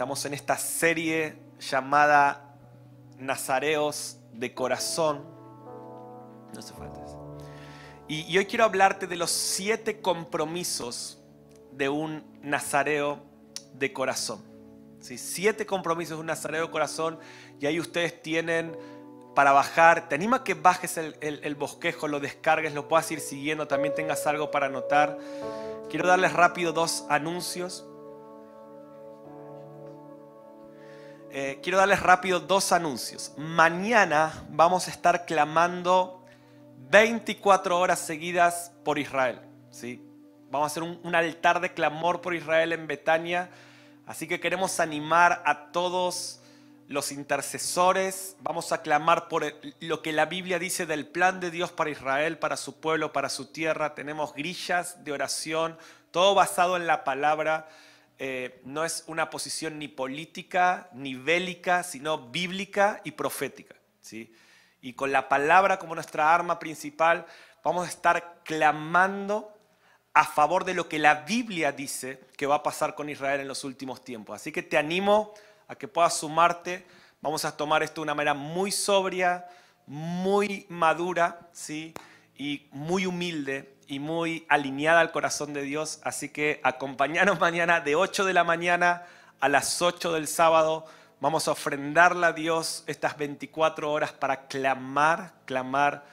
Estamos en esta serie llamada Nazareos de Corazón. No hace falta. Y, y hoy quiero hablarte de los siete compromisos de un nazareo de corazón. ¿Sí? Siete compromisos de un nazareo de corazón. Y ahí ustedes tienen para bajar. Te anima a que bajes el, el- el bosquejo, lo descargues, lo puedas ir siguiendo. También tengas algo para anotar. Quiero darles rápido dos anuncios. Eh, quiero darles rápido dos anuncios. Mañana vamos a estar clamando 24 horas seguidas por Israel. ¿sí? Vamos a hacer un, altar de clamor por Israel en Betania. Así que queremos animar a todos los intercesores. Vamos a clamar por lo que la Biblia dice del plan de Dios para Israel, para su pueblo, para su tierra. Tenemos grillas de oración, todo basado en la palabra. Eh, no es una posición ni política ni bélica, sino bíblica y profética. ¿sí? Y con la palabra como nuestra arma principal, vamos a estar clamando a favor de lo que la Biblia dice que va a pasar con Israel en los últimos tiempos. Así que te animo a que puedas sumarte. Vamos a tomar esto de una manera muy sobria, muy madura, ¿sí? Y muy humilde y muy alineada al corazón de Dios. Así que acompañanos mañana de 8 de la mañana a las 8 del sábado. Vamos a ofrendarle a Dios estas 24 horas para clamar, clamar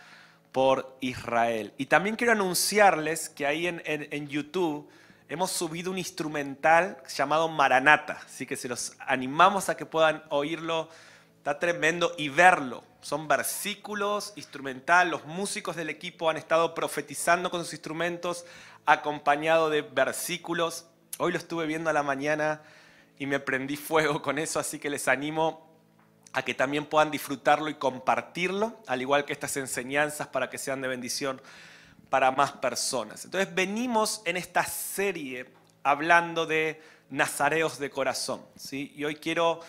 por Israel. Y también quiero anunciarles que ahí en, en- en YouTube hemos subido un instrumental llamado Maranata, así que se los animamos a que puedan oírlo, está tremendo, y verlo. Son versículos, instrumental, los músicos del equipo han estado profetizando con sus instrumentos, acompañado de versículos. Hoy lo estuve viendo a la mañana y me prendí fuego con eso, así que les animo a que también puedan disfrutarlo y compartirlo, al igual que estas enseñanzas para que sean de bendición para más personas. Entonces venimos en esta serie hablando de nazareos de corazón, ¿sí? Y hoy quiero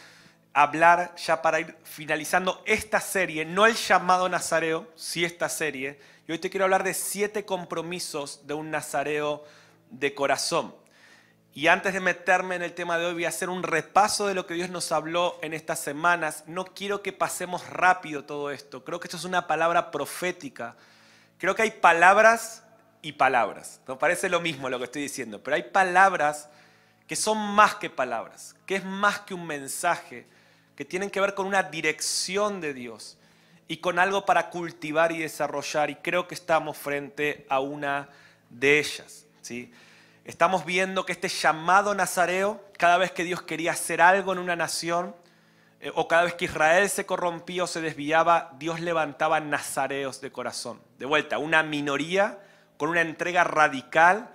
hablar ya para ir finalizando esta serie, no el llamado nazareo, sí esta serie, y hoy te quiero hablar de siete compromisos de un nazareo de corazón. Y antes de meterme en el tema de hoy, voy a hacer un repaso de lo que Dios nos habló en estas semanas. No quiero que pasemos rápido todo esto. Creo que esto es una palabra profética. Creo que hay palabras y palabras. No parece lo mismo lo que estoy diciendo, pero hay palabras que son más que palabras, que es más que un mensaje, que tienen que ver con una dirección de Dios y con algo para cultivar y desarrollar. Y creo que estamos frente a una de ellas. ¿sí? Estamos viendo que este llamado nazareo, cada vez que Dios quería hacer algo en una nación, eh, o cada vez que Israel se corrompía o se desviaba, Dios levantaba nazareos de corazón. De vuelta, una minoría con una entrega radical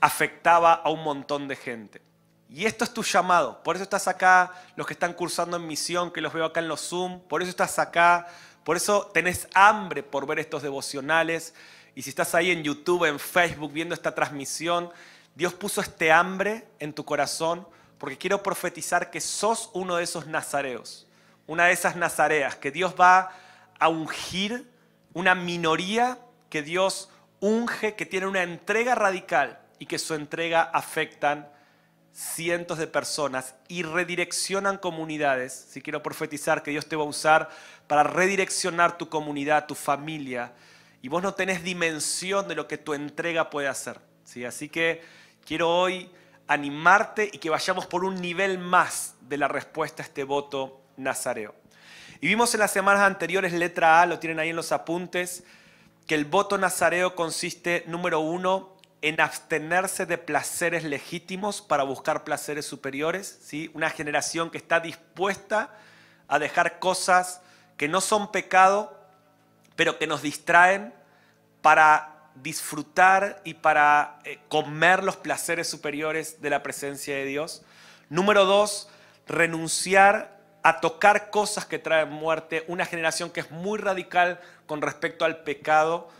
afectaba a un montón de gente. Y esto es tu llamado. Por eso estás acá, los que están cursando en misión, que los veo acá en los Zoom. Por eso estás acá. Por eso tenés hambre por ver estos devocionales. Y si estás ahí en YouTube, en Facebook, viendo esta transmisión, Dios puso este hambre en tu corazón porque quiero profetizar que sos uno de esos nazareos, una de esas nazareas, que Dios va a ungir una minoría que Dios unge, que tiene una entrega radical y que su entrega afectan cientos de personas y redireccionan comunidades. Si quiero profetizar que Dios te va a usar para redireccionar tu comunidad, tu familia, y vos no tenés dimensión de lo que tu entrega puede hacer. ¿sí? Así que quiero hoy animarte y que vayamos por un nivel más de la respuesta a este voto nazareo. Y vimos en las semanas anteriores, letra A, lo tienen ahí en los apuntes, que el voto nazareo consiste, número uno, en abstenerse de placeres legítimos para buscar placeres superiores, ¿sí? Una generación que está dispuesta a dejar cosas que no son pecado, pero que nos distraen para disfrutar y para eh, comer los placeres superiores de la presencia de Dios. Número dos, renunciar a tocar cosas que traen muerte. Una generación que es muy radical con respecto al pecado.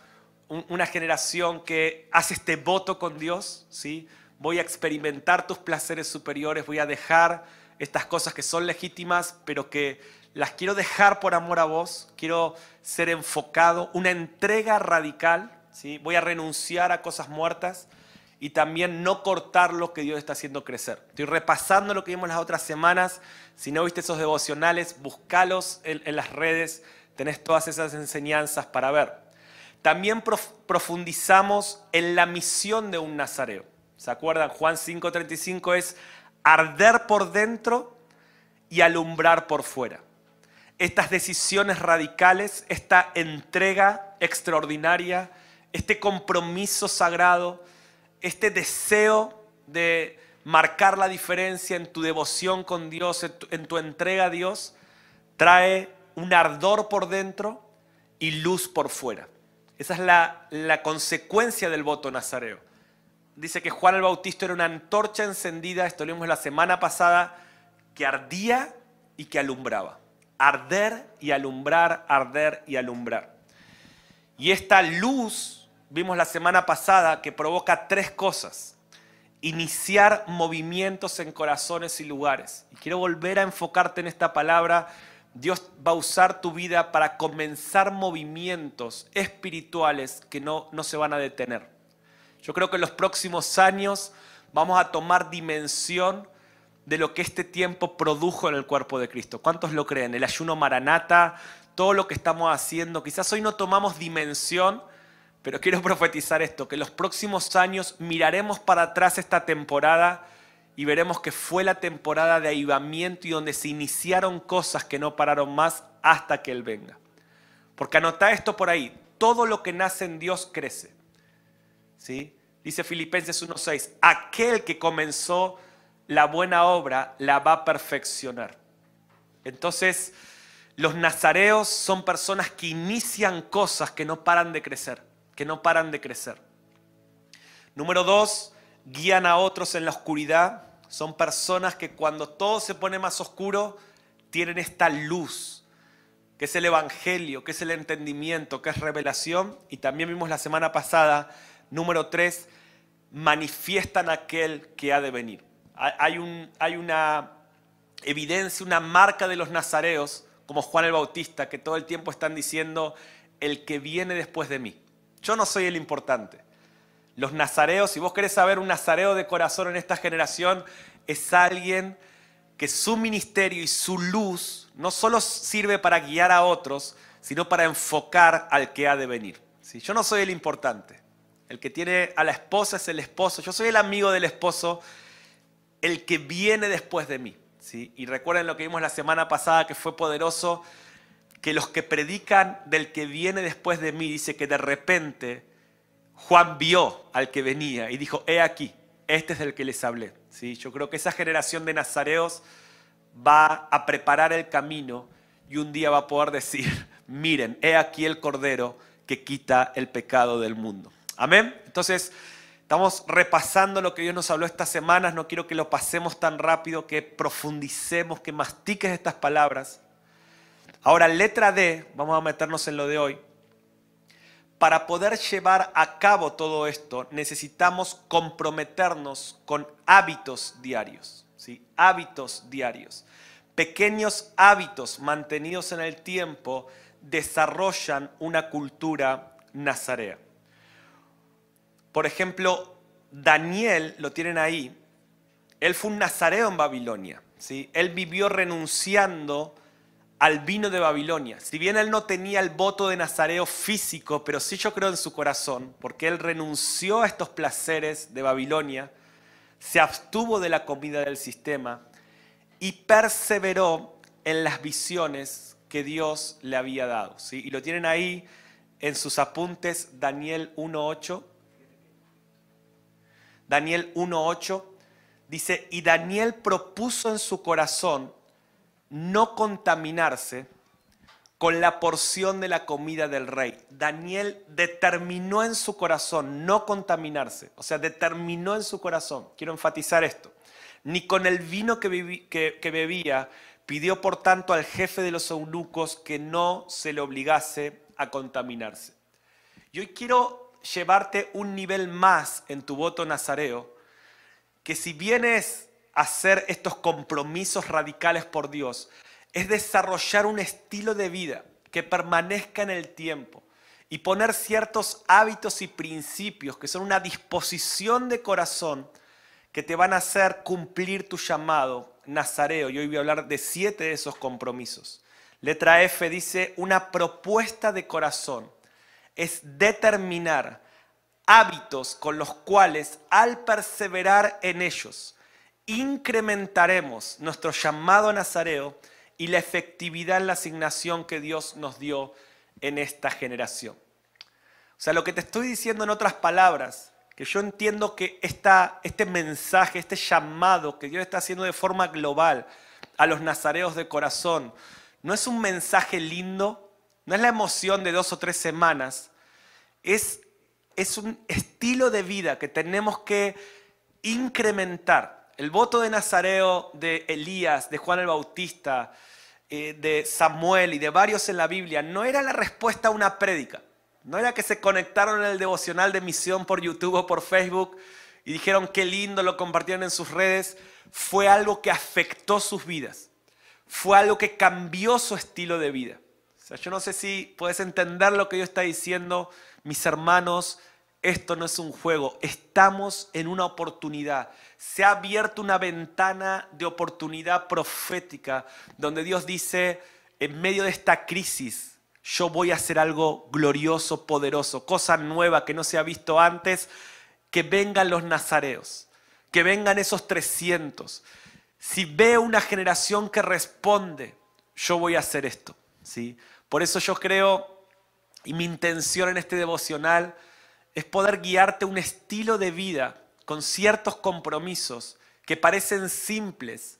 Una generación que hace este voto con Dios. ¿sí? Voy a experimentar tus placeres superiores. Voy a dejar estas cosas que son legítimas, pero que las quiero dejar por amor a vos. Quiero ser enfocado. Una entrega radical Voy a renunciar a cosas muertas y también no cortar lo que Dios está haciendo crecer. Estoy repasando lo que vimos las otras semanas. Si no viste esos devocionales, búscalos en, en las redes. Tenés todas esas enseñanzas para ver. También profundizamos en la misión de un nazareo. ¿Se acuerdan? Juan 5:35 es arder por dentro y alumbrar por fuera. Estas decisiones radicales, esta entrega extraordinaria, este compromiso sagrado, este deseo de marcar la diferencia en tu devoción con Dios, en tu, entrega a Dios, trae un ardor por dentro y luz por fuera. Esa es la, consecuencia del voto nazareo. Dice que Juan el Bautista era una antorcha encendida, esto lo vimos la semana pasada, que ardía y que alumbraba. Arder y alumbrar, arder y alumbrar. Y esta luz vimos la semana pasada que provoca tres cosas. Iniciar movimientos en corazones y lugares. Y quiero volver a enfocarte en esta palabra. Dios va a usar tu vida para comenzar movimientos espirituales que no, no se van a detener. Yo creo que en los próximos años vamos a tomar dimensión de lo que este tiempo produjo en el cuerpo de Cristo. ¿Cuántos lo creen? El ayuno maranata, todo lo que estamos haciendo. Quizás hoy no tomamos dimensión pero quiero profetizar esto, que los próximos años miraremos para atrás esta temporada y veremos que fue la temporada de avivamiento y donde se iniciaron cosas que no pararon más hasta que Él venga. Porque anota esto por ahí, todo lo que nace en Dios crece. ¿Sí? Dice Filipenses 1.6, aquel que comenzó la buena obra la va a perfeccionar. Entonces, los nazareos son personas que inician cosas que no paran de crecer que no paran de crecer. Número dos, guían a otros en la oscuridad. Son personas que cuando todo se pone más oscuro, tienen esta luz, que es el Evangelio, que es el entendimiento, que es revelación. Y también vimos la semana pasada, número tres, manifiestan aquel que ha de venir. Hay, un, hay una evidencia, una marca de los nazareos, como Juan el Bautista, que todo el tiempo están diciendo, el que viene después de mí. Yo no soy el importante. Los nazareos, si vos querés saber un nazareo de corazón en esta generación, es alguien que su ministerio y su luz no solo sirve para guiar a otros, sino para enfocar al que ha de venir. Yo no soy el importante. El que tiene a la esposa es el esposo. Yo soy el amigo del esposo, el que viene después de mí. ¿sí? Y recuerden lo que vimos la semana pasada que fue poderoso que los que predican del que viene después de mí, dice que de repente Juan vio al que venía y dijo, he aquí, este es del que les hablé. ¿Sí? Yo creo que esa generación de nazareos va a preparar el camino y un día va a poder decir, miren, he aquí el Cordero que quita el pecado del mundo. Amén. Entonces, estamos repasando lo que Dios nos habló estas semanas. No quiero que lo pasemos tan rápido, que profundicemos, que mastiques estas palabras. Ahora, letra D, vamos a meternos en lo de hoy. Para poder llevar a cabo todo esto, necesitamos comprometernos con hábitos diarios. ¿sí? Hábitos diarios. Pequeños hábitos mantenidos en el tiempo desarrollan una cultura nazarea. Por ejemplo, Daniel, lo tienen ahí, él fue un nazareo en Babilonia. ¿sí? Él vivió renunciando al vino de Babilonia. Si bien él no tenía el voto de Nazareo físico, pero sí yo creo en su corazón, porque él renunció a estos placeres de Babilonia, se abstuvo de la comida del sistema y perseveró en las visiones que Dios le había dado. ¿sí? Y lo tienen ahí en sus apuntes Daniel 1.8. Daniel 1.8 dice, y Daniel propuso en su corazón no contaminarse con la porción de la comida del rey. Daniel determinó en su corazón no contaminarse, o sea, determinó en su corazón, quiero enfatizar esto, ni con el vino que, bebía, pidió por tanto al jefe de los eunucos que no se le obligase a contaminarse. Y hoy quiero llevarte un nivel más en tu voto nazareo, que si vienes a hacer estos compromisos radicales por Dios, es desarrollar un estilo de vida que permanezca en el tiempo y poner ciertos hábitos y principios que son una disposición de corazón que te van a hacer cumplir tu llamado nazareo. Y hoy voy a hablar de siete de esos compromisos. Letra F dice, una propuesta de corazón es determinar hábitos con los cuales al perseverar en ellos incrementaremos nuestro llamado nazareo y la efectividad en la asignación que Dios nos dio en esta generación. O sea, lo que te estoy diciendo en otras palabras, que yo entiendo que esta, este mensaje, este llamado que Dios está haciendo de forma global a los nazareos de corazón, no es un mensaje lindo, no es la emoción de dos o tres semanas, es, es un estilo de vida que tenemos que incrementar el voto de Nazareo de Elías, de Juan el Bautista, eh, de Samuel y de varios en la Biblia no era la respuesta a una prédica. No era que se conectaron en el devocional de misión por YouTube o por Facebook y dijeron qué lindo, lo compartieron en sus redes. Fue algo que afectó sus vidas. Fue algo que cambió su estilo de vida. O sea, yo no sé si puedes entender lo que yo está diciendo, mis hermanos esto no es un juego, estamos en una oportunidad. Se ha abierto una ventana de oportunidad profética donde Dios dice, en medio de esta crisis, yo voy a hacer algo glorioso, poderoso, cosa nueva que no se ha visto antes, que vengan los nazareos, que vengan esos 300. Si veo una generación que responde, yo voy a hacer esto. ¿sí? Por eso yo creo, y mi intención en este devocional, es poder guiarte un estilo de vida con ciertos compromisos que parecen simples,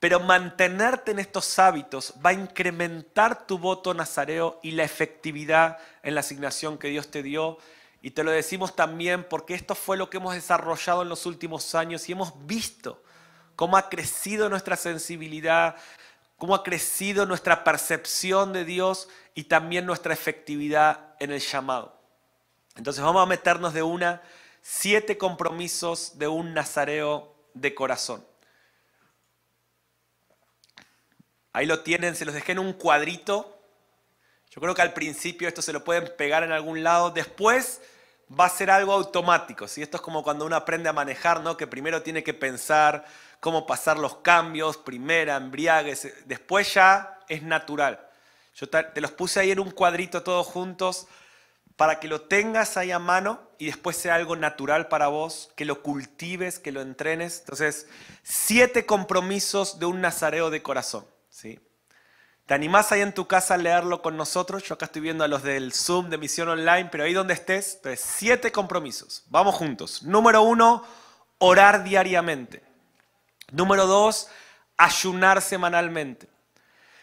pero mantenerte en estos hábitos va a incrementar tu voto nazareo y la efectividad en la asignación que Dios te dio. Y te lo decimos también porque esto fue lo que hemos desarrollado en los últimos años y hemos visto cómo ha crecido nuestra sensibilidad, cómo ha crecido nuestra percepción de Dios y también nuestra efectividad en el llamado. Entonces vamos a meternos de una, siete compromisos de un nazareo de corazón. Ahí lo tienen, se los dejé en un cuadrito. Yo creo que al principio esto se lo pueden pegar en algún lado. Después va a ser algo automático. ¿sí? Esto es como cuando uno aprende a manejar, ¿no? que primero tiene que pensar cómo pasar los cambios, primera, embriagues, después ya es natural. Yo te los puse ahí en un cuadrito todos juntos para que lo tengas ahí a mano y después sea algo natural para vos, que lo cultives, que lo entrenes. Entonces, siete compromisos de un nazareo de corazón. ¿sí? ¿Te animás ahí en tu casa a leerlo con nosotros? Yo acá estoy viendo a los del Zoom de Misión Online, pero ahí donde estés, entonces, siete compromisos. Vamos juntos. Número uno, orar diariamente. Número dos, ayunar semanalmente.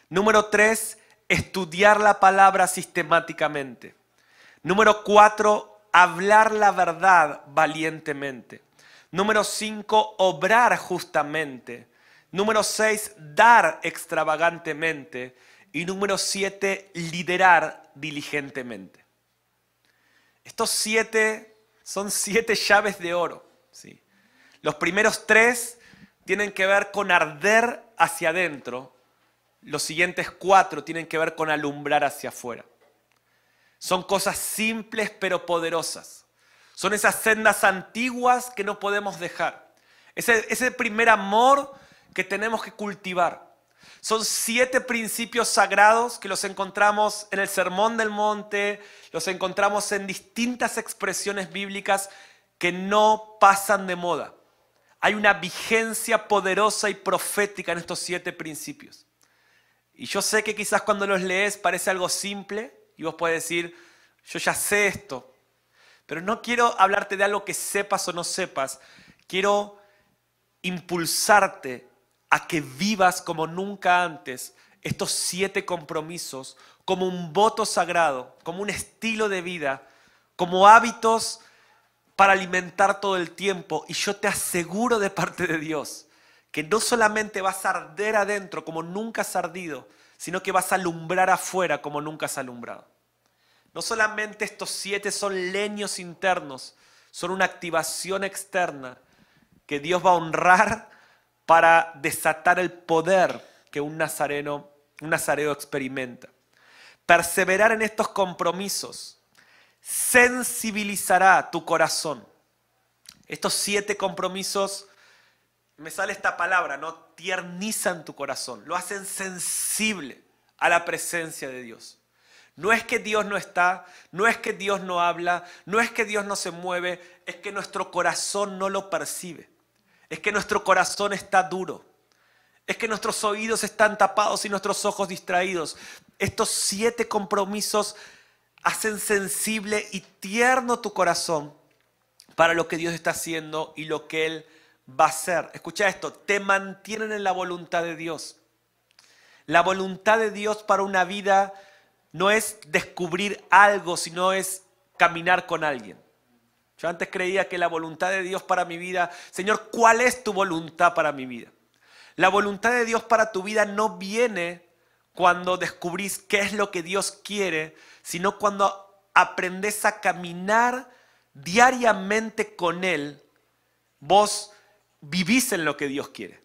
Número tres, estudiar la palabra sistemáticamente. Número cuatro, hablar la verdad valientemente. Número cinco, obrar justamente. Número seis, dar extravagantemente. Y número siete, liderar diligentemente. Estos siete son siete llaves de oro. ¿sí? Los primeros tres tienen que ver con arder hacia adentro. Los siguientes cuatro tienen que ver con alumbrar hacia afuera. Son cosas simples pero poderosas. Son esas sendas antiguas que no podemos dejar. Ese, ese primer amor que tenemos que cultivar. Son siete principios sagrados que los encontramos en el Sermón del Monte, los encontramos en distintas expresiones bíblicas que no pasan de moda. Hay una vigencia poderosa y profética en estos siete principios. Y yo sé que quizás cuando los lees parece algo simple, y vos puedes decir, yo ya sé esto, pero no quiero hablarte de algo que sepas o no sepas, quiero impulsarte a que vivas como nunca antes estos siete compromisos como un voto sagrado, como un estilo de vida, como hábitos para alimentar todo el tiempo. Y yo te aseguro de parte de Dios que no solamente vas a arder adentro como nunca has ardido, sino que vas a alumbrar afuera como nunca has alumbrado. No solamente estos siete son leños internos, son una activación externa que Dios va a honrar para desatar el poder que un nazareno, un nazareo experimenta. Perseverar en estos compromisos sensibilizará tu corazón. Estos siete compromisos, me sale esta palabra, ¿no? Tiernizan tu corazón, lo hacen sensible a la presencia de Dios. No es que Dios no está, no es que Dios no habla, no es que Dios no se mueve, es que nuestro corazón no lo percibe. Es que nuestro corazón está duro. Es que nuestros oídos están tapados y nuestros ojos distraídos. Estos siete compromisos hacen sensible y tierno tu corazón para lo que Dios está haciendo y lo que Él va a hacer. Escucha esto, te mantienen en la voluntad de Dios. La voluntad de Dios para una vida no es descubrir algo, sino es caminar con alguien. Yo antes creía que la voluntad de Dios para mi vida, Señor, ¿cuál es tu voluntad para mi vida? La voluntad de Dios para tu vida no viene cuando descubrís qué es lo que Dios quiere, sino cuando aprendes a caminar diariamente con Él, vos vivís en lo que Dios quiere.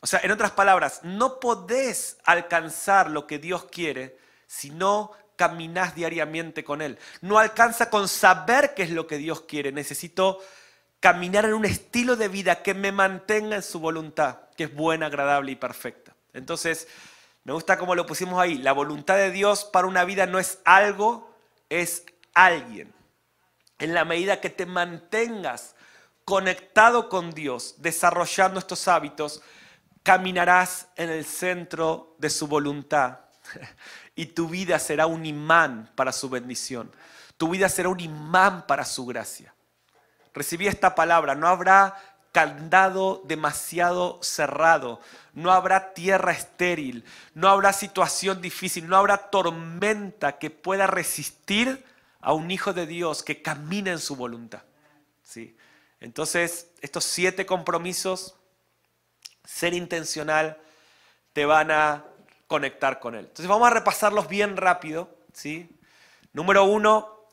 O sea, en otras palabras, no podés alcanzar lo que Dios quiere si no caminas diariamente con Él. No alcanza con saber qué es lo que Dios quiere. Necesito caminar en un estilo de vida que me mantenga en su voluntad, que es buena, agradable y perfecta. Entonces, me gusta cómo lo pusimos ahí. La voluntad de Dios para una vida no es algo, es alguien. En la medida que te mantengas conectado con Dios, desarrollando estos hábitos, caminarás en el centro de su voluntad y tu vida será un imán para su bendición. Tu vida será un imán para su gracia. Recibí esta palabra, no habrá candado demasiado cerrado, no habrá tierra estéril, no habrá situación difícil, no habrá tormenta que pueda resistir a un hijo de Dios que camina en su voluntad. Entonces, estos siete compromisos, ser intencional, te van a conectar con Él. Entonces vamos a repasarlos bien rápido. ¿sí? Número uno,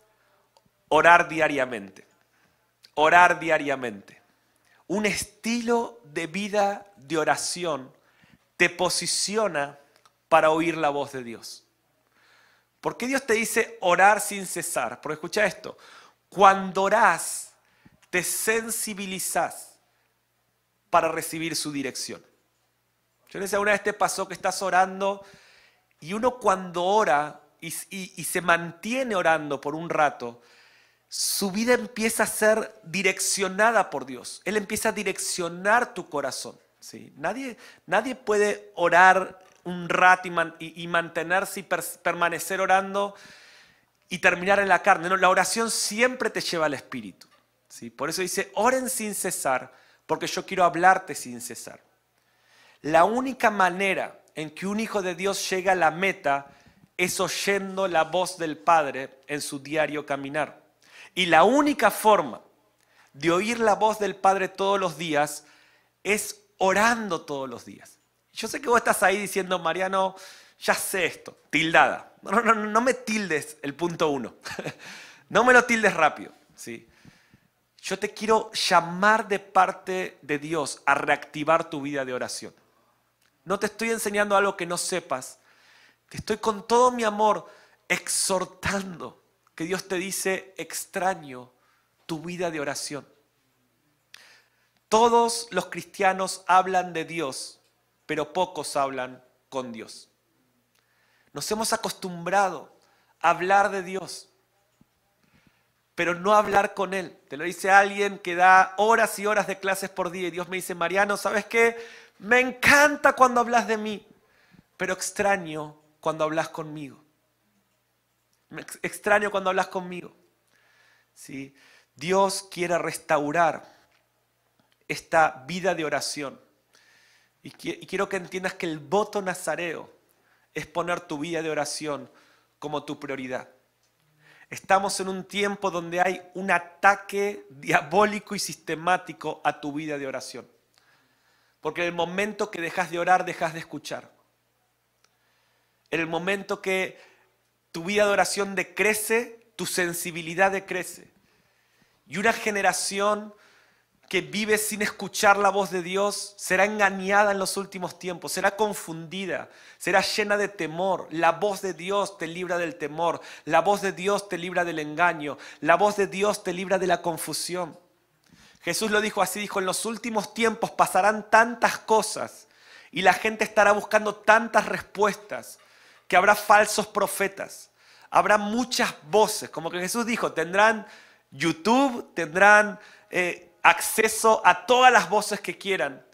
orar diariamente. Orar diariamente un estilo de vida de oración te posiciona para oír la voz de Dios. ¿Por qué Dios te dice orar sin cesar? Porque escucha esto, cuando orás, te sensibilizas para recibir su dirección. Yo les decía, una vez te pasó que estás orando y uno cuando ora y, y se mantiene orando por un rato, su vida empieza a ser direccionada por Dios. Él empieza a direccionar tu corazón. ¿sí? Nadie, nadie puede orar un rato y, mantenerse y permanecer orando y terminar en la carne. No, la oración siempre te lleva al Espíritu. ¿Sí? Por eso dice, oren sin cesar, porque yo quiero hablarte sin cesar. La única manera en que un hijo de Dios llega a la meta es oyendo la voz del Padre en su diario caminar. Y la única forma de oír la voz del Padre todos los días es orando todos los días. Yo sé que vos estás ahí diciendo, Mariano, ya sé esto, tildada. No, no, no, no me tildes el punto uno. no me lo tildes rápido. ¿sí? Yo te quiero llamar de parte de Dios a reactivar tu vida de oración. No te estoy enseñando algo que no sepas. Te estoy con todo mi amor exhortando que Dios te dice, extraño tu vida de oración. Todos los cristianos hablan de Dios, pero pocos hablan con Dios. Nos hemos acostumbrado a hablar de Dios, pero no hablar con Él. Te lo dice alguien que da horas y horas de clases por día y Dios me dice, Mariano, ¿sabes qué? Me encanta cuando hablas de mí, pero extraño cuando hablas conmigo extraño cuando hablas conmigo. ¿Sí? Dios quiere restaurar esta vida de oración. Y, quiero que entiendas que el voto nazareo es poner tu vida de oración como tu prioridad. Estamos en un tiempo donde hay un ataque diabólico y sistemático a tu vida de oración. Porque en el momento que dejas de orar, dejas de escuchar. En el momento que tu vida de oración decrece, tu sensibilidad decrece. Y una generación que vive sin escuchar la voz de Dios será engañada en los últimos tiempos, será confundida, será llena de temor. La voz de Dios te libra del temor, la voz de Dios te libra del engaño, la voz de Dios te libra de la confusión. Jesús lo dijo así, dijo, en los últimos tiempos pasarán tantas cosas y la gente estará buscando tantas respuestas que habrá falsos profetas, habrá muchas voces, como que Jesús dijo, tendrán YouTube, tendrán... Eh, acceso a todas las voces que quieran.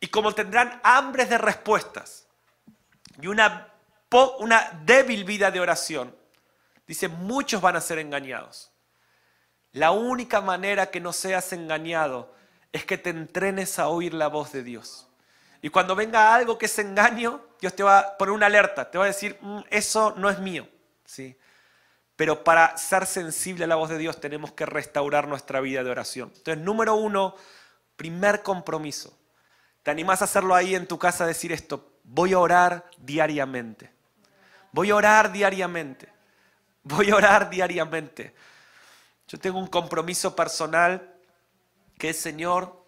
Y como tendrán hambres de respuestas y una, una débil vida de oración, dice, muchos van a ser engañados. La única manera que no seas engañado es que te entrenes a oír la voz de Dios. Y cuando venga algo que es engaño, Dios te va a poner una alerta, te va a decir, mm, eso no es mío. ¿Sí? Pero para ser sensible a la voz de Dios tenemos que restaurar nuestra vida de oración. Entonces, número uno, primer compromiso. ¿Te animás a hacerlo ahí en tu casa, a decir esto? Voy a orar diariamente. Voy a orar diariamente. Voy a orar diariamente. Yo tengo un compromiso personal que es, Señor,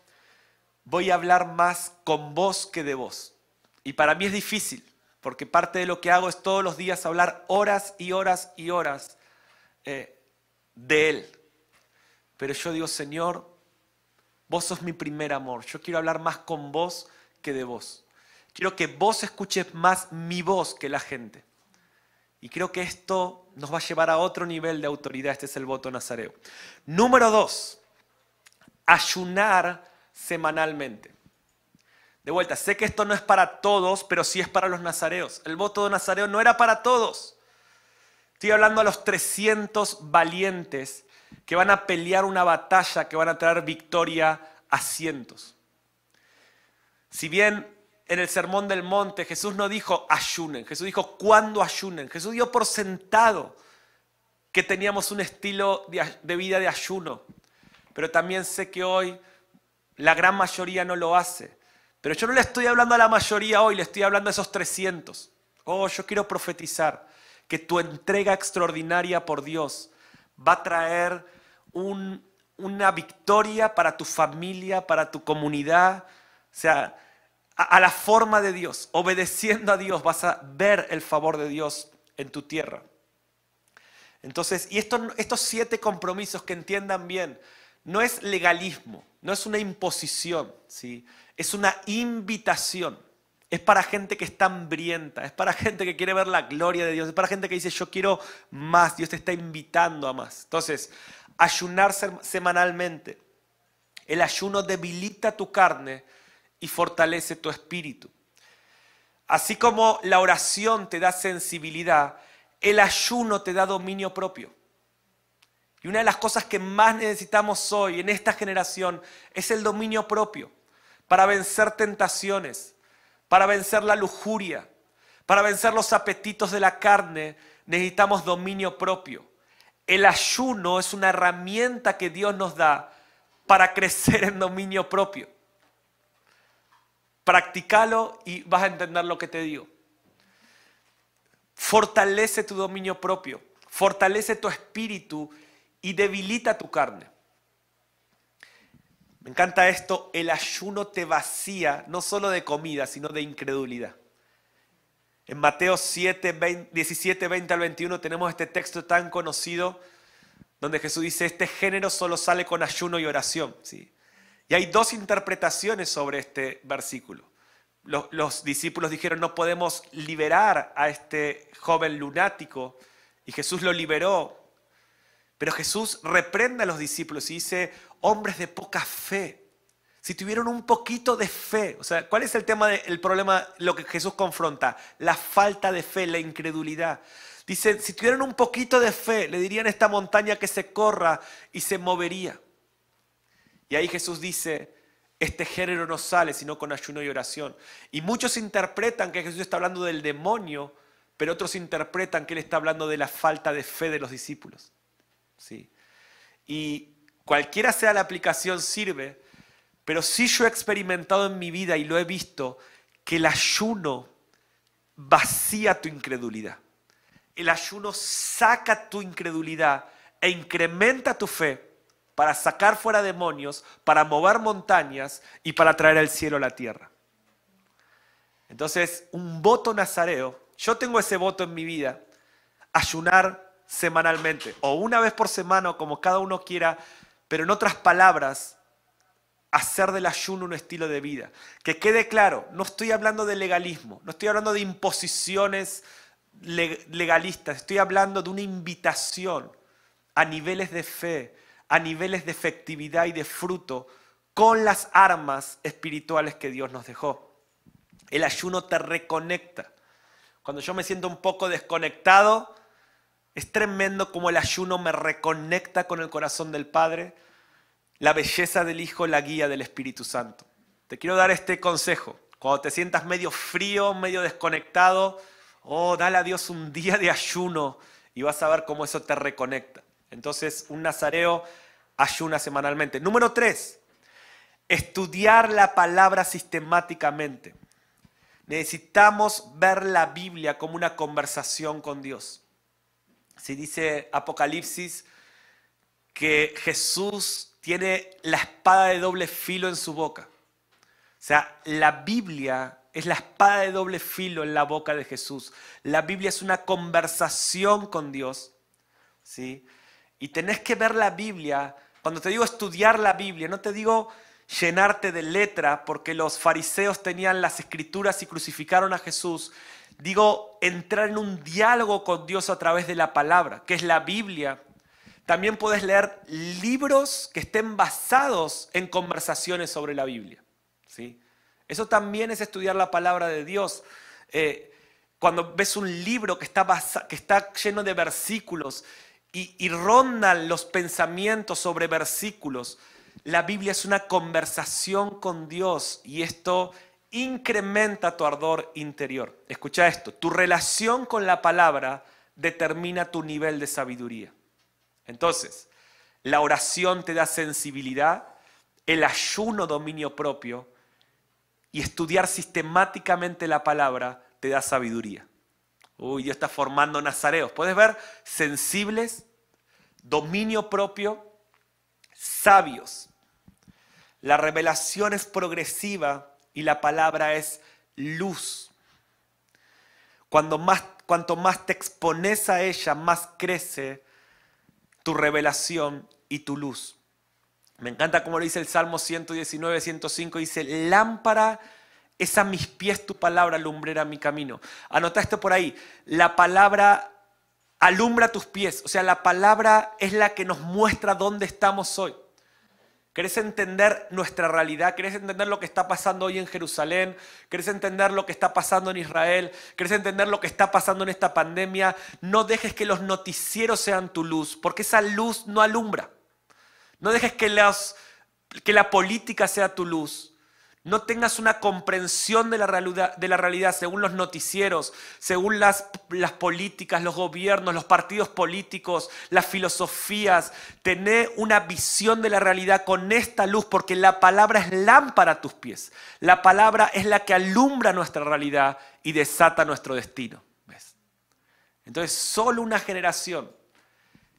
voy a hablar más con vos que de vos. Y para mí es difícil, porque parte de lo que hago es todos los días hablar horas y horas y horas eh, de Él. Pero yo digo, Señor, vos sos mi primer amor. Yo quiero hablar más con vos que de vos. Quiero que vos escuches más mi voz que la gente. Y creo que esto nos va a llevar a otro nivel de autoridad. Este es el voto nazareo. Número dos, ayunar semanalmente. De vuelta, sé que esto no es para todos, pero sí es para los nazareos. El voto de nazareo no era para todos. Estoy hablando a los 300 valientes que van a pelear una batalla que van a traer victoria a cientos. Si bien en el Sermón del Monte Jesús no dijo ayunen, Jesús dijo cuándo ayunen. Jesús dio por sentado que teníamos un estilo de vida de ayuno, pero también sé que hoy la gran mayoría no lo hace. Pero yo no le estoy hablando a la mayoría hoy, le estoy hablando a esos 300. Oh, yo quiero profetizar que tu entrega extraordinaria por Dios va a traer una victoria para tu familia, para tu comunidad. O sea, a, la forma de Dios, obedeciendo a Dios, vas a ver el favor de Dios en tu tierra. Entonces, y estos siete compromisos que entiendan bien, no es legalismo, no es una imposición, ¿sí? Es una invitación. Es para gente que está hambrienta, es para gente que quiere ver la gloria de Dios, es para gente que dice yo quiero más, Dios te está invitando a más. Entonces, ayunar semanalmente. El ayuno debilita tu carne y fortalece tu espíritu. Así como la oración te da sensibilidad, el ayuno te da dominio propio. Y una de las cosas que más necesitamos hoy en esta generación es el dominio propio para vencer tentaciones, para vencer la lujuria, para vencer los apetitos de la carne, necesitamos dominio propio. El ayuno es una herramienta que Dios nos da para crecer en dominio propio. Practícalo y vas a entender lo que te digo. Fortalece tu dominio propio, fortalece tu espíritu y debilita tu carne. Me encanta esto, el ayuno te vacía no solo de comida, sino de incredulidad. En Mateo 7, 17, 20 al 21 tenemos este texto tan conocido donde Jesús dice, este género solo sale con ayuno y oración. ¿sí? Y hay dos interpretaciones sobre este versículo. Los, los discípulos dijeron, no podemos liberar a este joven lunático, y Jesús lo liberó pero Jesús reprende a los discípulos y dice, hombres de poca fe. Si tuvieron un poquito de fe, o sea, ¿cuál es el tema del problema, lo que Jesús confronta? La falta de fe, la incredulidad. Dice, si tuvieran un poquito de fe, le dirían a esta montaña que se corra y se movería. Y ahí Jesús dice, este género no sale sino con ayuno y oración. Y muchos interpretan que Jesús está hablando del demonio, pero otros interpretan que él está hablando de la falta de fe de los discípulos. ¿Sí? Y cualquiera sea la aplicación sirve, pero sí yo he experimentado en mi vida y lo he visto que el ayuno vacía tu incredulidad. El ayuno saca tu incredulidad e incrementa tu fe para sacar fuera demonios, para mover montañas y para traer el cielo a la tierra. Entonces, un voto nazareo, yo tengo ese voto en mi vida, ayunar semanalmente, o una vez por semana, como cada uno quiera, pero en otras palabras, hacer del ayuno un estilo de vida. Que quede claro, no estoy hablando de legalismo, no estoy hablando de imposiciones legalistas, estoy hablando de una invitación a niveles de fe, a niveles de efectividad y de fruto con las armas espirituales que Dios nos dejó. El ayuno te reconecta. Cuando yo me siento un poco desconectado, es tremendo como el ayuno me reconecta con el corazón del Padre, la belleza del Hijo, la guía del Espíritu Santo. Te quiero dar este consejo. Cuando te sientas medio frío, medio desconectado, oh, dale a Dios un día de ayuno y vas a ver cómo eso te reconecta. Entonces, un nazareo ayuna semanalmente. Número tres, estudiar la palabra sistemáticamente. Necesitamos ver la Biblia como una conversación con Dios. Si dice Apocalipsis que Jesús tiene la espada de doble filo en su boca. O sea, la Biblia es la espada de doble filo en la boca de Jesús. La Biblia es una conversación con Dios. ¿sí? Y tenés que ver la Biblia. Cuando te digo estudiar la Biblia, no te digo llenarte de letra porque los fariseos tenían las escrituras y crucificaron a Jesús. Digo, entrar en un diálogo con Dios a través de la palabra, que es la Biblia. También puedes leer libros que estén basados en conversaciones sobre la Biblia. ¿sí? Eso también es estudiar la palabra de Dios. Eh, cuando ves un libro que está, que está lleno de versículos y, y rondan los pensamientos sobre versículos, la Biblia es una conversación con Dios y esto incrementa tu ardor interior. Escucha esto, tu relación con la palabra determina tu nivel de sabiduría. Entonces, la oración te da sensibilidad, el ayuno dominio propio y estudiar sistemáticamente la palabra te da sabiduría. Uy, Dios está formando nazareos. Puedes ver sensibles, dominio propio, sabios. La revelación es progresiva y la palabra es luz. Cuando más, cuanto más te expones a ella, más crece tu revelación y tu luz. Me encanta como lo dice el Salmo 119, 105, dice, lámpara es a mis pies tu palabra, lumbrera mi camino. Anota esto por ahí, la palabra alumbra tus pies, o sea, la palabra es la que nos muestra dónde estamos hoy. ¿Querés entender nuestra realidad? ¿Querés entender lo que está pasando hoy en Jerusalén? ¿Querés entender lo que está pasando en Israel? ¿Querés entender lo que está pasando en esta pandemia? No dejes que los noticieros sean tu luz, porque esa luz no alumbra. No dejes que, que la política sea tu luz no tengas una comprensión de la realidad, según los noticieros, según las, las, políticas, los gobiernos, los partidos políticos, las filosofías. Tener una visión de la realidad con esta luz, porque la palabra es lámpara a tus pies. La palabra es la que alumbra nuestra realidad y desata nuestro destino. ¿Ves? Entonces, solo una generación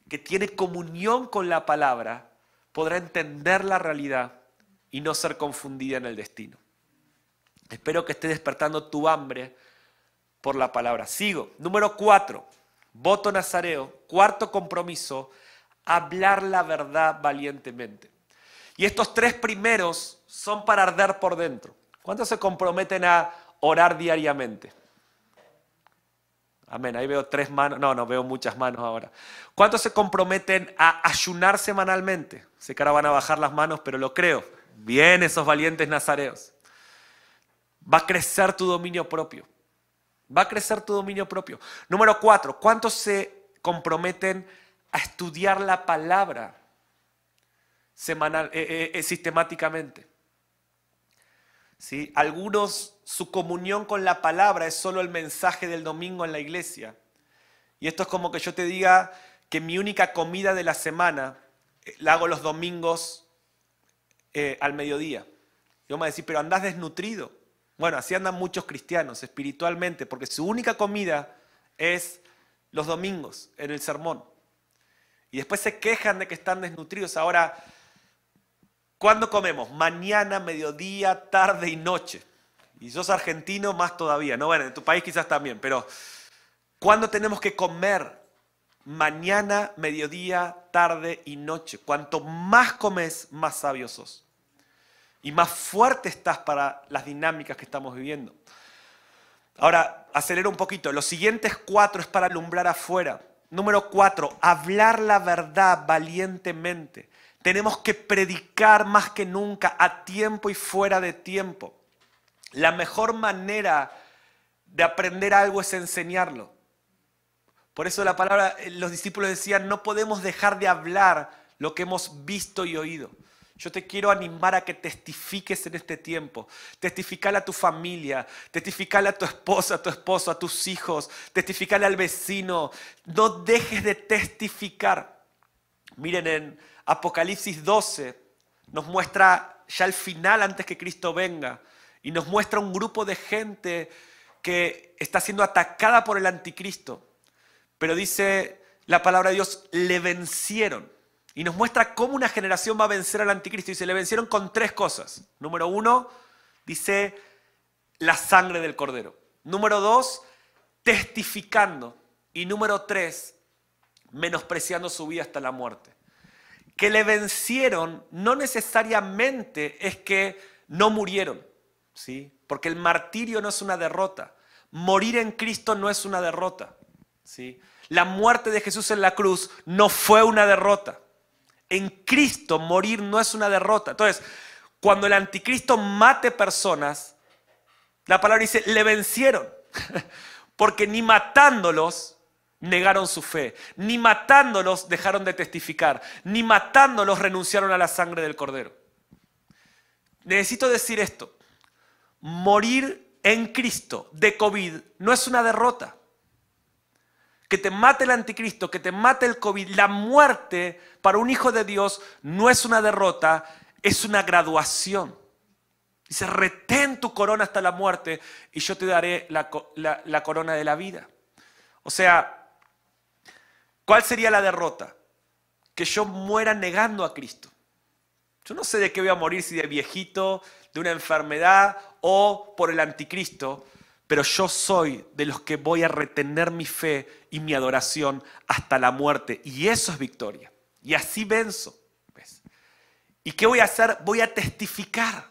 que tiene comunión con la palabra podrá entender la realidad y no ser confundida en el destino. Espero que esté despertando tu hambre por la palabra. Sigo. Número cuatro, voto nazareo. Cuarto compromiso, hablar la verdad valientemente. Y estos tres primeros son para arder por dentro. ¿Cuántos se comprometen a orar diariamente? Amén. Ahí veo tres manos. No, no, veo muchas manos ahora. ¿Cuántos se comprometen a ayunar semanalmente? Sé que ahora van a bajar las manos, pero lo creo. Bien, esos valientes nazareos. Va a crecer tu dominio propio. Va a crecer tu dominio propio. Número cuatro, ¿cuántos se comprometen a estudiar la palabra semanal, eh, eh, eh, sistemáticamente? ¿sí? Algunos, su comunión con la palabra es solo el mensaje del domingo en la iglesia. Y esto es como que yo te diga que mi única comida de la semana la hago los domingos eh, al mediodía. Y vamos a decir, pero andás desnutrido. Bueno, así andan muchos cristianos espiritualmente, porque su única comida es los domingos en el sermón. Y después se quejan de que están desnutridos. Ahora, ¿cuándo comemos? Mañana, mediodía, tarde y noche. Y sos argentino, más todavía. No, bueno, en tu país quizás también, pero ¿cuándo tenemos que comer? Mañana, mediodía, tarde y noche. Cuanto más comes, más sabio sos y más fuerte estás para las dinámicas que estamos viviendo. Ahora, acelero un poquito. Los siguientes cuatro es para alumbrar afuera. Número cuatro, hablar la verdad valientemente. Tenemos que predicar más que nunca, a tiempo y fuera de tiempo. La mejor manera de aprender algo es enseñarlo. Por eso la palabra, los discípulos decían, no podemos dejar de hablar lo que hemos visto y oído. Yo te quiero animar a que testifiques en este tiempo. Testificale a tu familia, testificale a tu esposa, a tu esposo, a tus hijos, testificale al vecino. No dejes de testificar. Miren, en Apocalipsis 12 nos muestra ya el final antes que Cristo venga y nos muestra un grupo de gente que está siendo atacada por el anticristo. Pero dice la palabra de Dios, le vencieron. Y nos muestra cómo una generación va a vencer al anticristo. Y se le vencieron con tres cosas. Número uno, dice la sangre del cordero. Número dos, testificando. Y número tres, menospreciando su vida hasta la muerte. Que le vencieron no necesariamente es que no murieron, ¿sí? Porque el martirio no es una derrota. Morir en Cristo no es una derrota, ¿sí? La muerte de Jesús en la cruz no fue una derrota. En Cristo morir no es una derrota. Entonces, cuando el anticristo mate personas, la palabra dice, le vencieron. Porque ni matándolos negaron su fe, ni matándolos dejaron de testificar, ni matándolos renunciaron a la sangre del cordero. Necesito decir esto. Morir en Cristo de COVID no es una derrota que te mate el anticristo, que te mate el COVID, la muerte para un hijo de Dios no es una derrota, es una graduación. Dice, retén tu corona hasta la muerte y yo te daré la, la corona de la vida. O sea, ¿cuál sería la derrota? Que yo muera negando a Cristo. Yo no sé de qué voy a morir, si de viejito, de una enfermedad o por el anticristo, pero yo soy de los que voy a retener mi fe y mi adoración hasta la muerte. Y eso es victoria. Y así venzo. ¿Y qué voy a hacer? Voy a testificar.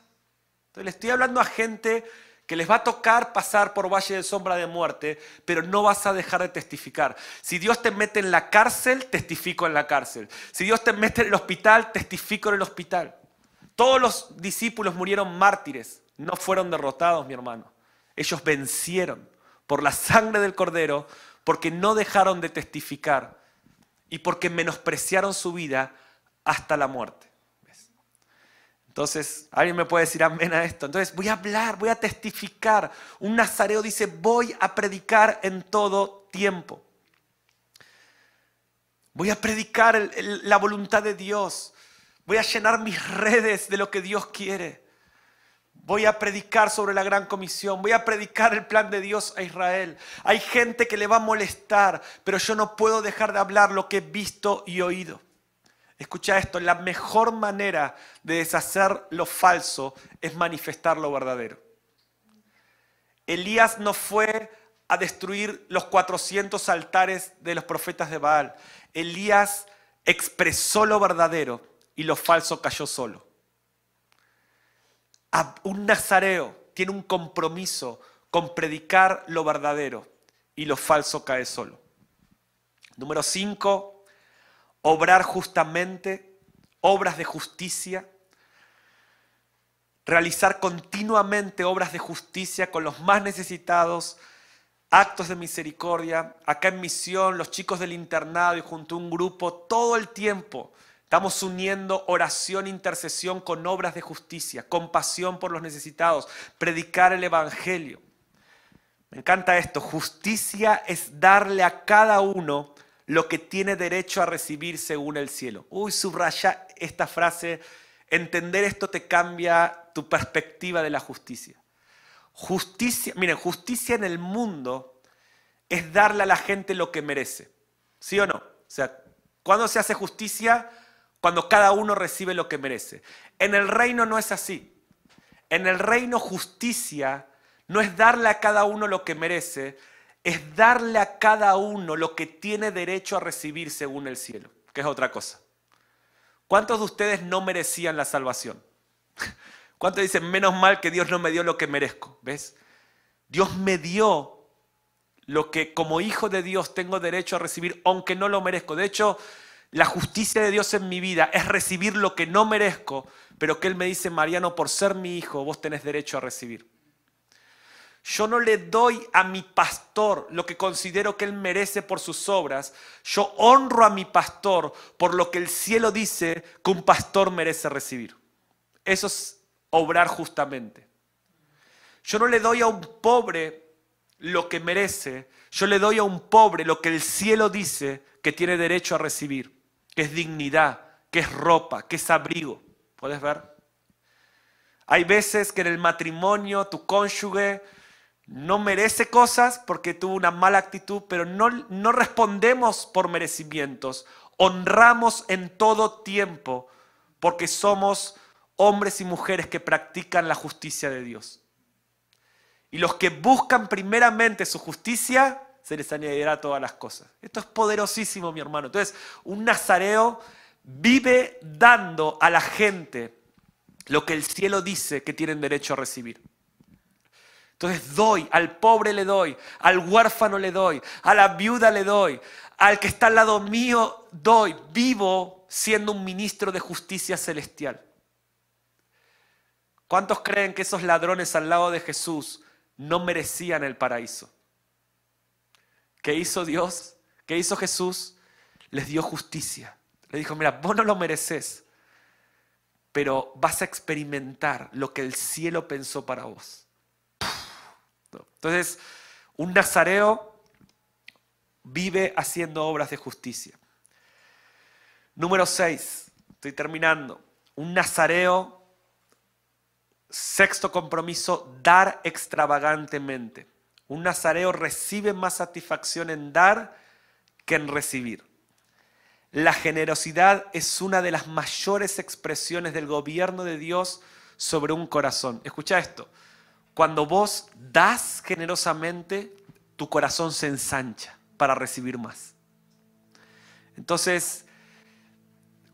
Entonces le estoy hablando a gente que les va a tocar pasar por valle de sombra de muerte, pero no vas a dejar de testificar. Si Dios te mete en la cárcel, testifico en la cárcel. Si Dios te mete en el hospital, testifico en el hospital. Todos los discípulos murieron mártires, no fueron derrotados, mi hermano. Ellos vencieron por la sangre del cordero, porque no dejaron de testificar y porque menospreciaron su vida hasta la muerte. Entonces, alguien me puede decir amén a esto. Entonces, voy a hablar, voy a testificar. Un nazareo dice, voy a predicar en todo tiempo. Voy a predicar la voluntad de Dios. Voy a llenar mis redes de lo que Dios quiere. Voy a predicar sobre la gran comisión, voy a predicar el plan de Dios a Israel. Hay gente que le va a molestar, pero yo no puedo dejar de hablar lo que he visto y oído. Escucha esto, la mejor manera de deshacer lo falso es manifestar lo verdadero. Elías no fue a destruir los 400 altares de los profetas de Baal. Elías expresó lo verdadero y lo falso cayó solo un nazareo tiene un compromiso con predicar lo verdadero y lo falso cae solo. Número cinco, obrar justamente, obras de justicia, realizar continuamente obras de justicia con los más necesitados, actos de misericordia. Acá en misión, los chicos del internado y junto a un grupo, todo el tiempo Estamos uniendo oración, intercesión con obras de justicia, compasión por los necesitados, predicar el Evangelio. Me encanta esto. Justicia es darle a cada uno lo que tiene derecho a recibir según el cielo. Uy, subraya esta frase. Entender esto te cambia tu perspectiva de la justicia. Justicia, miren, justicia en el mundo es darle a la gente lo que merece. ¿Sí o no? O sea, ¿cuándo se hace justicia? Cuando cada uno recibe lo que merece. En el reino no es así. En el reino justicia no es darle a cada uno lo que merece, es darle a cada uno lo que tiene derecho a recibir según el cielo, que es otra cosa. ¿Cuántos de ustedes no merecían la salvación? ¿Cuántos dicen, menos mal que Dios no me dio lo que merezco? ¿Ves? Dios me dio lo que como hijo de Dios tengo derecho a recibir, aunque no lo merezco. De hecho, la justicia de Dios en mi vida es recibir lo que no merezco, pero que Él me dice, Mariano, por ser mi hijo, vos tenés derecho a recibir. Yo no le doy a mi pastor lo que considero que él merece por sus obras. Yo honro a mi pastor por lo que el cielo dice que un pastor merece recibir. Eso es obrar justamente. Yo no le doy a un pobre lo que merece. Yo le doy a un pobre lo que el cielo dice que tiene derecho a recibir, que es dignidad, que es ropa, que es abrigo. ¿Puedes ver? Hay veces que en el matrimonio tu cónyuge no merece cosas porque tuvo una mala actitud, pero no, no respondemos por merecimientos. Honramos en todo tiempo porque somos hombres y mujeres que practican la justicia de Dios. Y los que buscan primeramente su justicia, se les añadirá todas las cosas. Esto es poderosísimo, mi hermano. Entonces, un nazareo vive dando a la gente lo que el cielo dice que tienen derecho a recibir. Entonces doy, al pobre le doy, al huérfano le doy, a la viuda le doy, al que está al lado mío doy. Vivo siendo un ministro de justicia celestial. ¿Cuántos creen que esos ladrones al lado de Jesús no merecían el paraíso? ¿Qué hizo Dios? ¿Qué hizo Jesús? Les dio justicia. Le dijo, mira, vos no lo mereces, pero vas a experimentar lo que el cielo pensó para vos. Entonces, un nazareo vive haciendo obras de justicia. Número 6, estoy terminando. Un nazareo, sexto compromiso, dar extravagantemente. Un nazareo recibe más satisfacción en dar que en recibir. La generosidad es una de las mayores expresiones del gobierno de Dios sobre un corazón. Escucha esto. Cuando vos das generosamente, tu corazón se ensancha para recibir más. Entonces,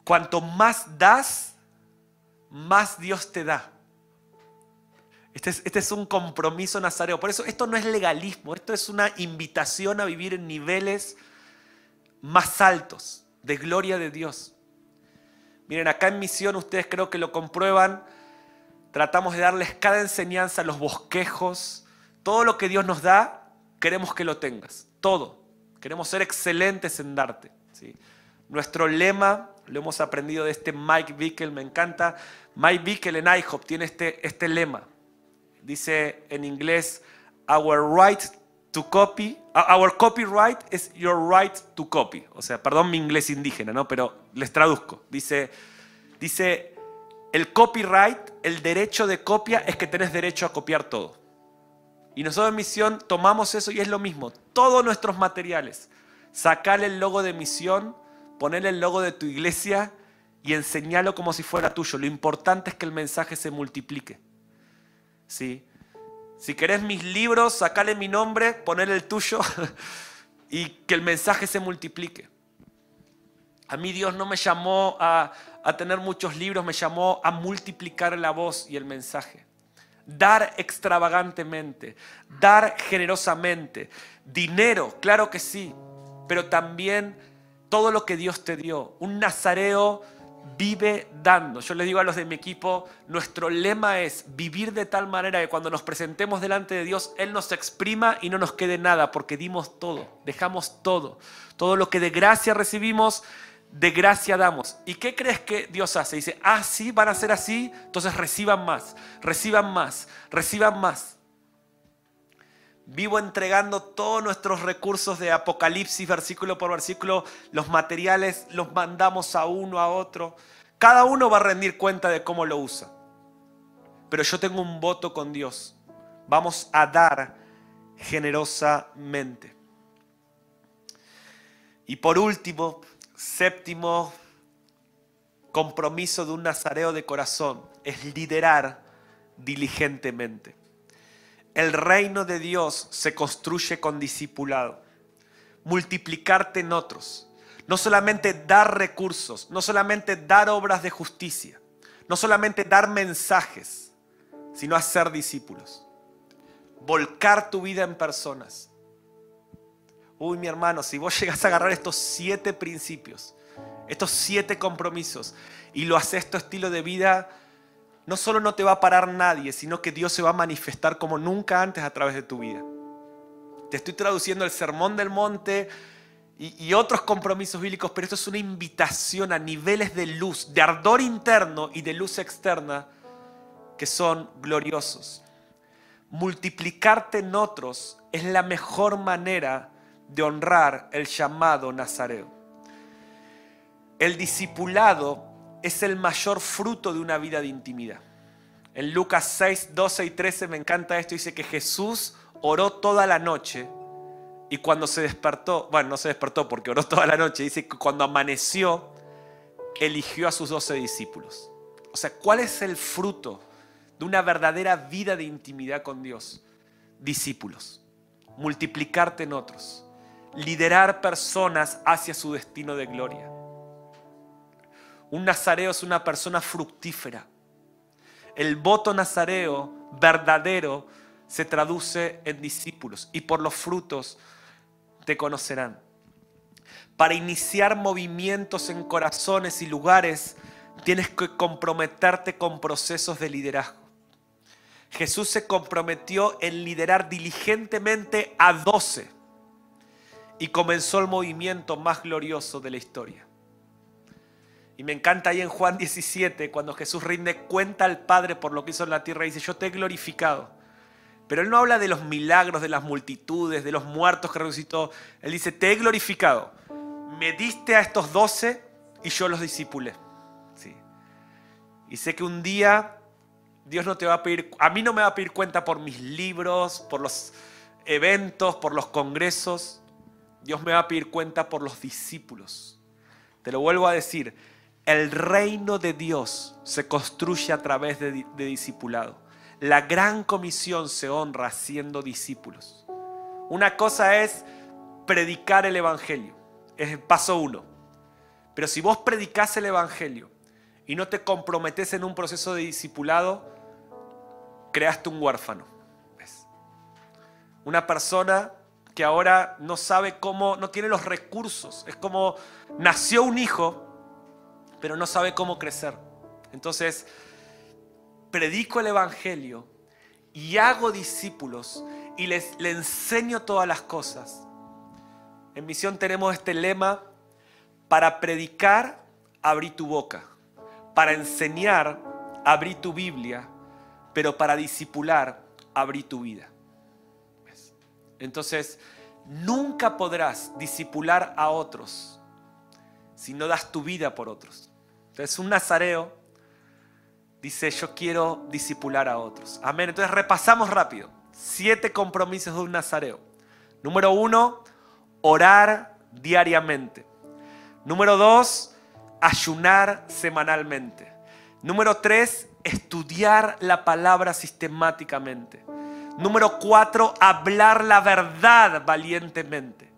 cuanto más das, más Dios te da. Este es, este es, un compromiso nazareo. Por eso esto no es legalismo, esto es una invitación a vivir en niveles más altos de gloria de Dios. Miren, acá en misión ustedes creo que lo comprueban Tratamos de darles cada enseñanza, los bosquejos, todo lo que Dios nos da, queremos que lo tengas, todo. Queremos ser excelentes en darte. ¿sí? Nuestro lema, lo hemos aprendido de este Mike Bickel, me encanta. Mike Bickel en IHOP tiene este, este lema. Dice en inglés, our right to copy, our copyright is your right to copy. O sea, perdón mi inglés indígena, ¿no? Pero les traduzco. Dice, dice el copyright, el derecho de copia, es que tenés derecho a copiar todo. Y nosotros en misión tomamos eso y es lo mismo. Todos nuestros materiales. Sacar el logo de misión, poner el logo de tu iglesia y enseñarlo como si fuera tuyo. Lo importante es que el mensaje se multiplique. ¿Sí? Si querés mis libros, sacale mi nombre, poner el tuyo y que el mensaje se multiplique. A mí Dios no me llamó a, a tener muchos libros, me llamó a multiplicar la voz y el mensaje. Dar extravagantemente, dar generosamente, dinero, claro que sí, pero también todo lo que Dios te dio. Un nazareo vive dando. Yo le digo a los de mi equipo, nuestro lema es vivir de tal manera que cuando nos presentemos delante de Dios, Él nos exprima y no nos quede nada, porque dimos todo, dejamos todo. Todo lo que de gracia recibimos, de gracia damos. ¿Y qué crees que Dios hace? Dice, ah, sí, van a ser así, entonces reciban más, reciban más, reciban más. Vivo entregando todos nuestros recursos de Apocalipsis, versículo por versículo, los materiales los mandamos a uno, a otro. Cada uno va a rendir cuenta de cómo lo usa. Pero yo tengo un voto con Dios. Vamos a dar generosamente. Y por último, séptimo compromiso de un nazareo de corazón es liderar diligentemente. El reino de Dios se construye con discipulado. Multiplicarte en otros. No solamente dar recursos, no solamente dar obras de justicia, no solamente dar mensajes, sino hacer discípulos. Volcar tu vida en personas. Uy, mi hermano, si vos llegas a agarrar estos siete principios, estos siete compromisos, y lo haces tu estilo de vida, no solo no te va a parar nadie, sino que Dios se va a manifestar como nunca antes a través de tu vida. Te estoy traduciendo el sermón del monte y, otros compromisos bíblicos, pero esto es una invitación a niveles de luz, de ardor interno y de luz externa que son gloriosos. Multiplicarte en otros es la mejor manera de honrar el llamado nazareo. El discipulado es el mayor fruto de una vida de intimidad. En Lucas 6, 12 y 13 me encanta esto, dice que Jesús oró toda la noche y cuando se despertó, bueno, no se despertó porque oró toda la noche, dice que cuando amaneció, eligió a sus doce discípulos. O sea, ¿cuál es el fruto de una verdadera vida de intimidad con Dios? Discípulos. Multiplicarte en otros. Liderar personas hacia su destino de gloria un nazareo es una persona fructífera. El voto nazareo verdadero se traduce en discípulos y por los frutos te conocerán. Para iniciar movimientos en corazones y lugares tienes que comprometerte con procesos de liderazgo. Jesús se comprometió en liderar diligentemente a doce y comenzó el movimiento más glorioso de la historia. Y me encanta ahí en Juan 17, cuando Jesús rinde cuenta al Padre por lo que hizo en la tierra y dice, yo te he glorificado. Pero Él no habla de los milagros, de las multitudes, de los muertos que resucitó. Él dice, te he glorificado. Me diste a estos doce y yo los disipulé. Sí. Y sé que un día Dios no te va a pedir, a mí no me va a pedir cuenta por mis libros, por los eventos, por los congresos. Dios me va a pedir cuenta por los discípulos. Te lo vuelvo a decir, el reino de Dios se construye a través de, discipulado. La gran comisión se honra siendo discípulos. Una cosa es predicar el Evangelio, es el paso uno. Pero si vos predicás el Evangelio y no te comprometes en un proceso de discipulado, creaste un huérfano. Una persona que ahora no sabe cómo, no tiene los recursos. Es como nació un hijo pero no sabe cómo crecer. Entonces, predico el Evangelio y hago discípulos y les, enseño todas las cosas. En misión tenemos este lema, para predicar, abrí tu boca, para enseñar, abrí tu Biblia, pero para discipular, abrí tu vida. Entonces, nunca podrás discipular a otros si no das tu vida por otros. Entonces un nazareo dice, yo quiero disipular a otros. Amén. Entonces repasamos rápido. Siete compromisos de un nazareo. Número uno, orar diariamente. Número dos, ayunar semanalmente. Número tres, estudiar la palabra sistemáticamente. Número cuatro, hablar la verdad valientemente.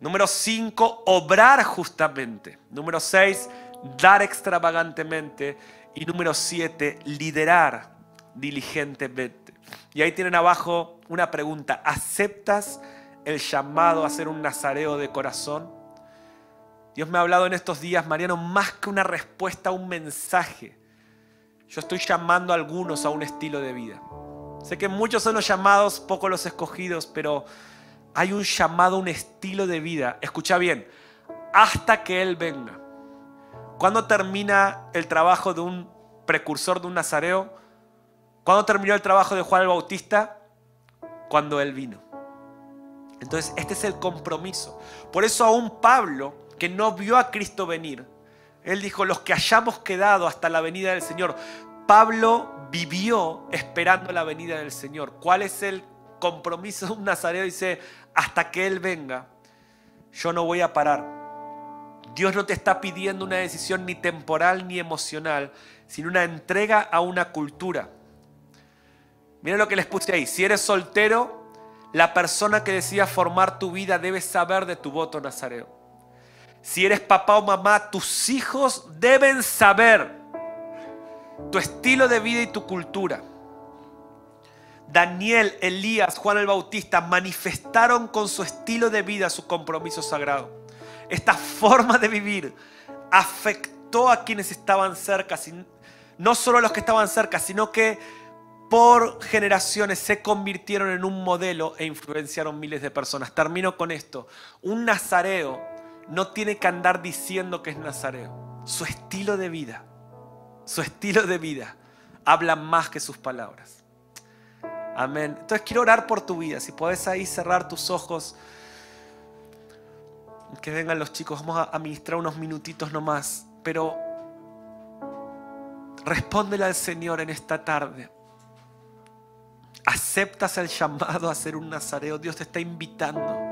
Número cinco, obrar justamente. Número seis, dar extravagantemente. Y número siete, liderar diligentemente. Y ahí tienen abajo una pregunta. ¿Aceptas el llamado a ser un nazareo de corazón? Dios me ha hablado en estos días, Mariano, más que una respuesta un mensaje. Yo estoy llamando a algunos a un estilo de vida. Sé que muchos son los llamados, pocos los escogidos, pero hay un llamado un estilo de vida. Escucha bien, hasta que Él venga. ¿Cuándo termina el trabajo de un precursor de un nazareo? ¿Cuándo terminó el trabajo de Juan el Bautista? Cuando él vino. Entonces, este es el compromiso. Por eso aún Pablo, que no vio a Cristo venir, él dijo, los que hayamos quedado hasta la venida del Señor. Pablo vivió esperando la venida del Señor. ¿Cuál es el compromiso de un nazareo? Dice, hasta que Él venga, yo no voy a parar. Dios no te está pidiendo una decisión ni temporal ni emocional, sino una entrega a una cultura. Miren lo que les puse ahí. Si eres soltero, la persona que decida formar tu vida debe saber de tu voto nazareo. Si eres papá o mamá, tus hijos deben saber tu estilo de vida y tu cultura. Daniel, Elías, Juan el Bautista manifestaron con su estilo de vida su compromiso sagrado. Esta forma de vivir afectó a quienes estaban cerca, no solo a los que estaban cerca, sino que por generaciones se convirtieron en un modelo e influenciaron miles de personas. Termino con esto. Un nazareo no tiene que andar diciendo que es nazareo. Su estilo de vida, su estilo de vida habla más que sus palabras. Amén. Entonces quiero orar por tu vida. Si puedes ahí cerrar tus ojos. Que vengan los chicos. Vamos a administrar unos minutitos nomás. Pero respóndele al Señor en esta tarde. Aceptas el llamado a ser un nazareo. Dios te está invitando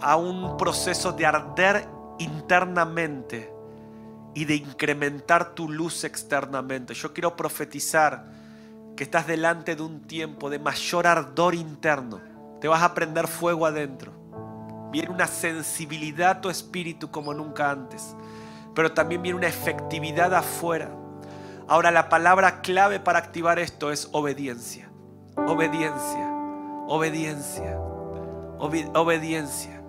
a un proceso de arder internamente y de incrementar tu luz externamente. Yo quiero profetizar que estás delante de un tiempo de mayor ardor interno. Te vas a prender fuego adentro. Viene una sensibilidad a tu espíritu como nunca antes. Pero también viene una efectividad afuera. Ahora la palabra clave para activar esto es obediencia. Obediencia. Obediencia. obediencia.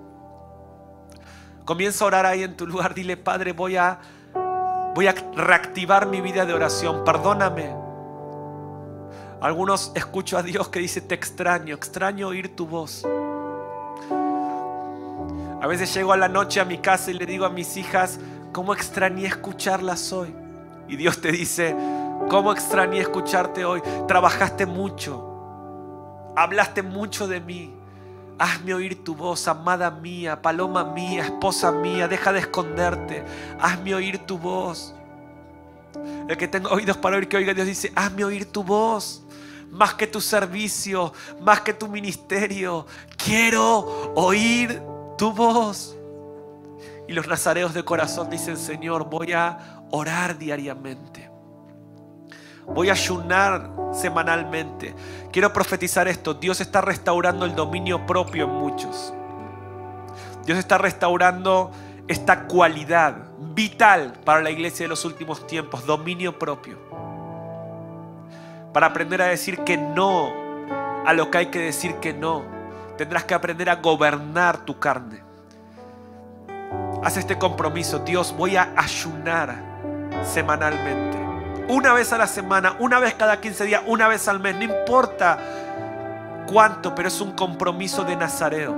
Comienza a orar ahí en tu lugar. Dile, Padre, voy a, voy a reactivar mi vida de oración. Perdóname. Algunos escucho a Dios que dice, te extraño, extraño oír tu voz. A veces llego a la noche a mi casa y le digo a mis hijas, ¿cómo extrañé escucharlas hoy? Y Dios te dice, ¿cómo extrañé escucharte hoy? Trabajaste mucho, hablaste mucho de mí. Hazme oír tu voz, amada mía, paloma mía, esposa mía, deja de esconderte. Hazme oír tu voz. El que tenga oídos para oír que oiga, Dios dice, hazme oír tu voz. Más que tu servicio, más que tu ministerio. Quiero oír tu voz. Y los nazareos de corazón dicen, Señor, voy a orar diariamente. Voy a ayunar semanalmente. Quiero profetizar esto. Dios está restaurando el dominio propio en muchos. Dios está restaurando esta cualidad vital para la iglesia de los últimos tiempos, dominio propio. Para aprender a decir que no a lo que hay que decir que no, tendrás que aprender a gobernar tu carne. Haz este compromiso, Dios, voy a ayunar semanalmente una vez a la semana, una vez cada 15 días, una vez al mes, no importa cuánto, pero es un compromiso de Nazareo.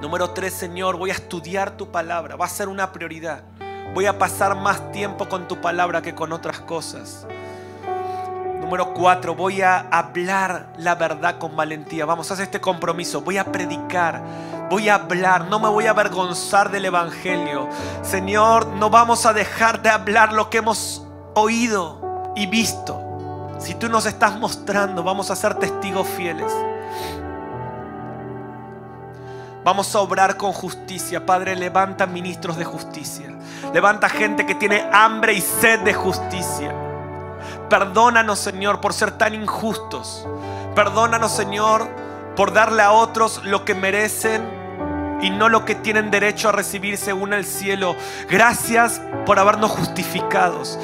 Número 3, Señor, voy a estudiar tu palabra, va a ser una prioridad. Voy a pasar más tiempo con tu palabra que con otras cosas. Número 4, voy a hablar la verdad con valentía. Vamos, hacer este compromiso. Voy a predicar voy a hablar, no me voy a avergonzar del Evangelio. Señor, no vamos a dejar de hablar lo que hemos oído y visto. Si tú nos estás mostrando, vamos a ser testigos fieles. Vamos a obrar con justicia. Padre, levanta ministros de justicia. Levanta gente que tiene hambre y sed de justicia. Perdónanos, Señor, por ser tan injustos. Perdónanos, Señor, por darle a otros lo que merecen y no lo que tienen derecho a recibir según el cielo. Gracias por habernos justificados.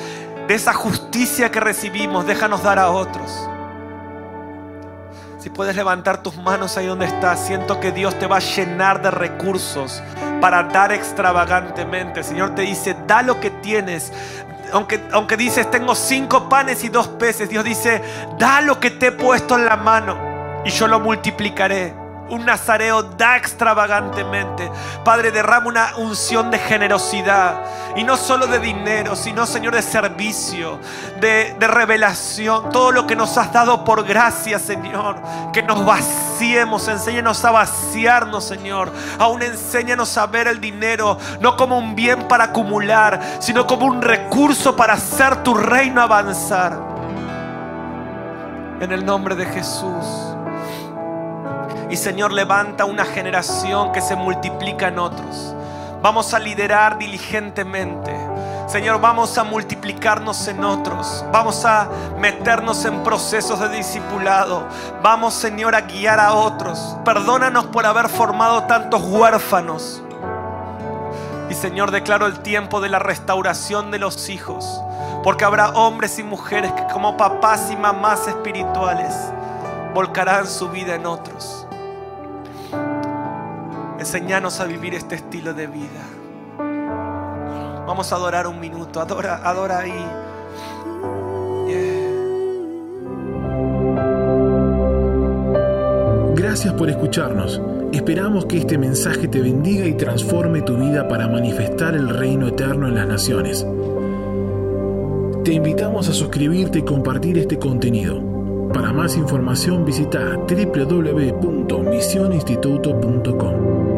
De esa justicia que recibimos, déjanos dar a otros. Si puedes levantar tus manos ahí donde estás, siento que Dios te va a llenar de recursos para dar extravagantemente. Señor te dice, da lo que tienes. Aunque, aunque dices, tengo cinco panes y dos peces, Dios dice, da lo que te he puesto en la mano y yo lo multiplicaré. Un nazareo da extravagantemente. Padre, derrama una unción de generosidad. Y no solo de dinero, sino, Señor, de servicio, de, de revelación. Todo lo que nos has dado por gracia, Señor. Que nos vaciemos. Enséñanos a vaciarnos, Señor. Aún enséñanos a ver el dinero no como un bien para acumular, sino como un recurso para hacer tu reino avanzar. En el nombre de Jesús. Y Señor, levanta una generación que se multiplica en otros. Vamos a liderar diligentemente. Señor, vamos a multiplicarnos en otros. Vamos a meternos en procesos de discipulado. Vamos, Señor, a guiar a otros. Perdónanos por haber formado tantos huérfanos. Y Señor, declaro el tiempo de la restauración de los hijos. Porque habrá hombres y mujeres que como papás y mamás espirituales volcarán su vida en otros. Enseñanos a vivir este estilo de vida. Vamos a adorar un minuto. Adora, adora ahí. Gracias por escucharnos. Esperamos que este mensaje te bendiga y transforme tu vida para manifestar el reino eterno en las naciones. Te invitamos a suscribirte y compartir este contenido. Para más información visita www.misioninstituto.com.